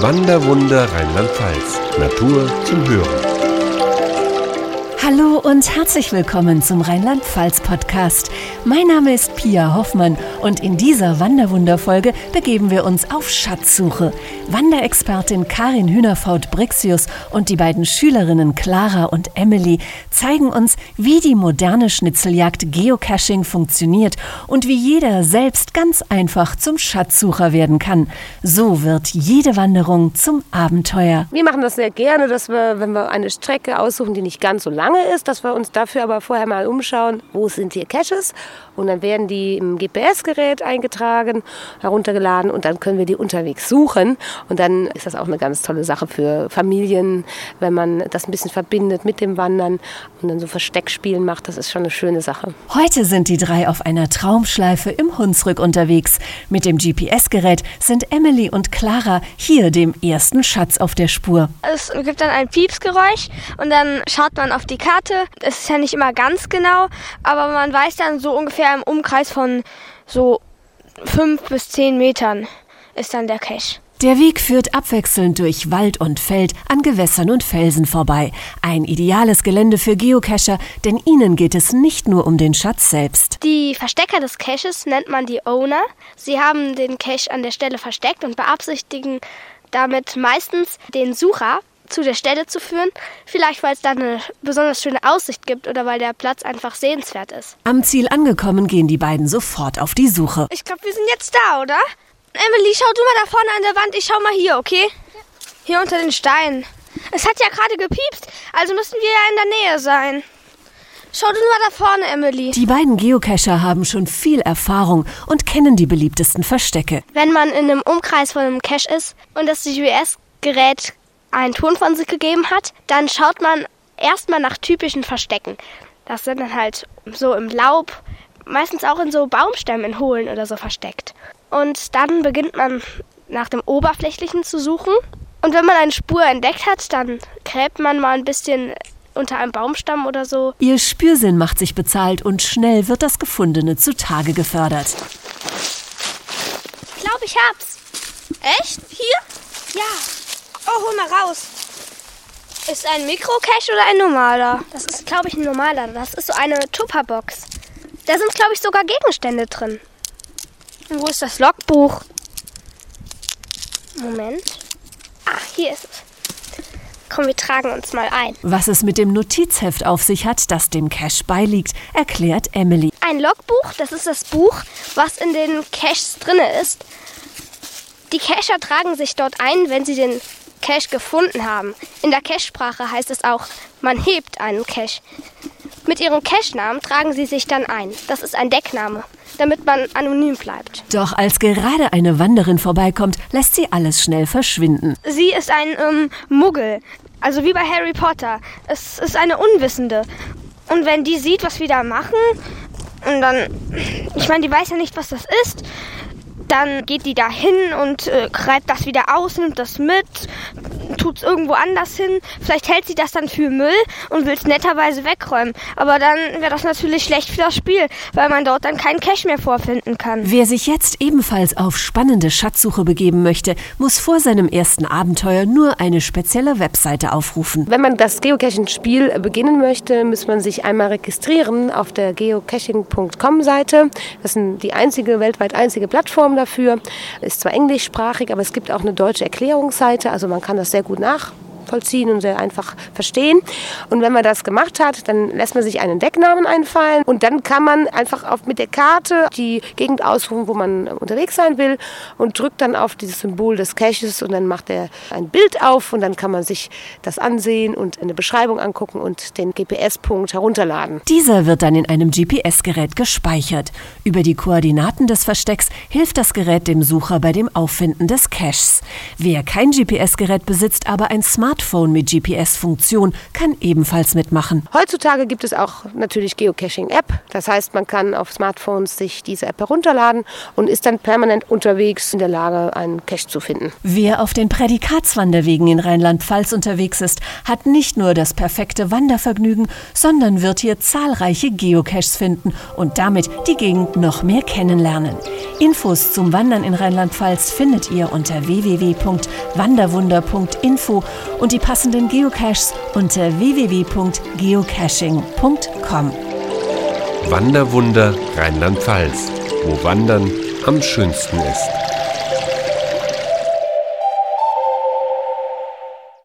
Wanderwunder Rheinland-Pfalz. Natur zum Hören. Hallo und herzlich willkommen zum Rheinland-Pfalz-Podcast. Mein Name ist Pia Hoffmann und in dieser Wanderwunderfolge begeben wir uns auf Schatzsuche. Wanderexpertin Karin Hühnerfaut-Brixius und die beiden Schülerinnen Clara und Emily zeigen uns, wie die moderne Schnitzeljagd Geocaching funktioniert und wie jeder selbst ganz einfach zum Schatzsucher werden kann. So wird jede Wanderung zum Abenteuer. Wir machen das sehr gerne, dass wir, wenn wir eine Strecke aussuchen, die nicht ganz so lange ist, dass wir uns dafür aber vorher mal umschauen, wo sind hier Caches und dann werden die im GPS-Gerät eingetragen, heruntergeladen und dann können wir die unterwegs suchen und dann ist das auch eine ganz tolle Sache für Familien, wenn man das ein bisschen verbindet mit dem Wandern und dann so Versteckspielen macht, das ist schon eine schöne Sache. Heute sind die drei auf einer Traumschleife im Hunsrück unterwegs. Mit dem GPS-Gerät sind Emily und Clara hier dem ersten Schatz auf der Spur. Es gibt dann ein Piepsgeräusch und dann schaut man auf die Karte. Es ist ja nicht immer ganz genau, aber man weiß dann so ungefähr im Umkreis von so fünf bis zehn Metern ist dann der Cache. Der Weg führt abwechselnd durch Wald und Feld an Gewässern und Felsen vorbei. Ein ideales Gelände für Geocacher, denn ihnen geht es nicht nur um den Schatz selbst. Die Verstecker des Caches nennt man die Owner. Sie haben den Cache an der Stelle versteckt und beabsichtigen damit meistens den Sucher zu der Stelle zu führen. Vielleicht, weil es da eine besonders schöne Aussicht gibt oder weil der Platz einfach sehenswert ist. Am Ziel angekommen gehen die beiden sofort auf die Suche. Ich glaube, wir sind jetzt da, oder? Emily, schau du mal da vorne an der Wand. Ich schau mal hier, okay? Hier unter den Steinen. Es hat ja gerade gepiepst, also müssen wir ja in der Nähe sein. Schau du mal da vorne, Emily. Die beiden Geocacher haben schon viel Erfahrung und kennen die beliebtesten Verstecke. Wenn man in einem Umkreis von einem Cache ist und das GPS-Gerät einen Ton von sich gegeben hat, dann schaut man erstmal nach typischen Verstecken. Das sind dann halt so im Laub, meistens auch in so Baumstämmen in Hohlen oder so versteckt. Und dann beginnt man nach dem Oberflächlichen zu suchen. Und wenn man eine Spur entdeckt hat, dann gräbt man mal ein bisschen unter einem Baumstamm oder so. Ihr Spürsinn macht sich bezahlt und schnell wird das Gefundene zutage gefördert. Ich glaube, ich hab's. Echt? Hier? Ja. Oh, hol mal raus. Ist ein Mikrocache oder ein normaler? Das ist, glaube ich, ein normaler. Das ist so eine Tupperbox. Da sind, glaube ich, sogar Gegenstände drin. Und wo ist das Logbuch? Moment. Ah, hier ist es. Komm, wir tragen uns mal ein. Was es mit dem Notizheft auf sich hat, das dem Cache beiliegt, erklärt Emily. Ein Logbuch, das ist das Buch, was in den Caches drin ist. Die Cacher tragen sich dort ein, wenn sie den Cache gefunden haben. In der Cache-Sprache heißt es auch, man hebt einen Cache. Mit ihrem Cache-Namen tragen sie sich dann ein. Das ist ein Deckname, damit man anonym bleibt. Doch als gerade eine Wanderin vorbeikommt, lässt sie alles schnell verschwinden. Sie ist ein ähm, Muggel, also wie bei Harry Potter. Es ist eine Unwissende. Und wenn die sieht, was wir da machen, und dann, ich meine, die weiß ja nicht, was das ist, dann geht die da hin und äh, greift das wieder aus, nimmt das mit, tut es irgendwo anders hin. Vielleicht hält sie das dann für Müll und will es netterweise wegräumen. Aber dann wäre das natürlich schlecht für das Spiel, weil man dort dann keinen Cash mehr vorfinden kann. Wer sich jetzt ebenfalls auf spannende Schatzsuche begeben möchte, muss vor seinem ersten Abenteuer nur eine spezielle Webseite aufrufen. Wenn man das Geocaching-Spiel beginnen möchte, muss man sich einmal registrieren auf der geocaching.com-Seite. Das ist die einzige, weltweit einzige Plattform dafür. Ist zwar englischsprachig, aber es gibt auch eine deutsche Erklärungsseite. Also man kann das sehr Gounard. Nachvollziehen und sehr einfach verstehen. Und wenn man das gemacht hat, dann lässt man sich einen Decknamen einfallen und dann kann man einfach auf, mit der Karte die Gegend aussuchen, wo man unterwegs sein will und drückt dann auf dieses Symbol des Caches und dann macht er ein Bild auf und dann kann man sich das ansehen und eine Beschreibung angucken und den GPS-Punkt herunterladen. Dieser wird dann in einem GPS-Gerät gespeichert. Über die Koordinaten des Verstecks hilft das Gerät dem Sucher bei dem Auffinden des Caches. Wer kein GPS-Gerät besitzt, aber ein Smartphone Smartphone mit GPS-Funktion kann ebenfalls mitmachen. Heutzutage gibt es auch natürlich Geocaching-App. Das heißt, man kann auf Smartphones sich diese App herunterladen und ist dann permanent unterwegs in der Lage, einen Cache zu finden. Wer auf den Prädikatswanderwegen in Rheinland-Pfalz unterwegs ist, hat nicht nur das perfekte Wandervergnügen, sondern wird hier zahlreiche Geocaches finden und damit die Gegend noch mehr kennenlernen. Infos zum Wandern in Rheinland-Pfalz findet ihr unter www.wanderwunder.info und die passenden Geocaches unter www.geocaching.com. Wanderwunder Rheinland-Pfalz, wo Wandern am schönsten ist.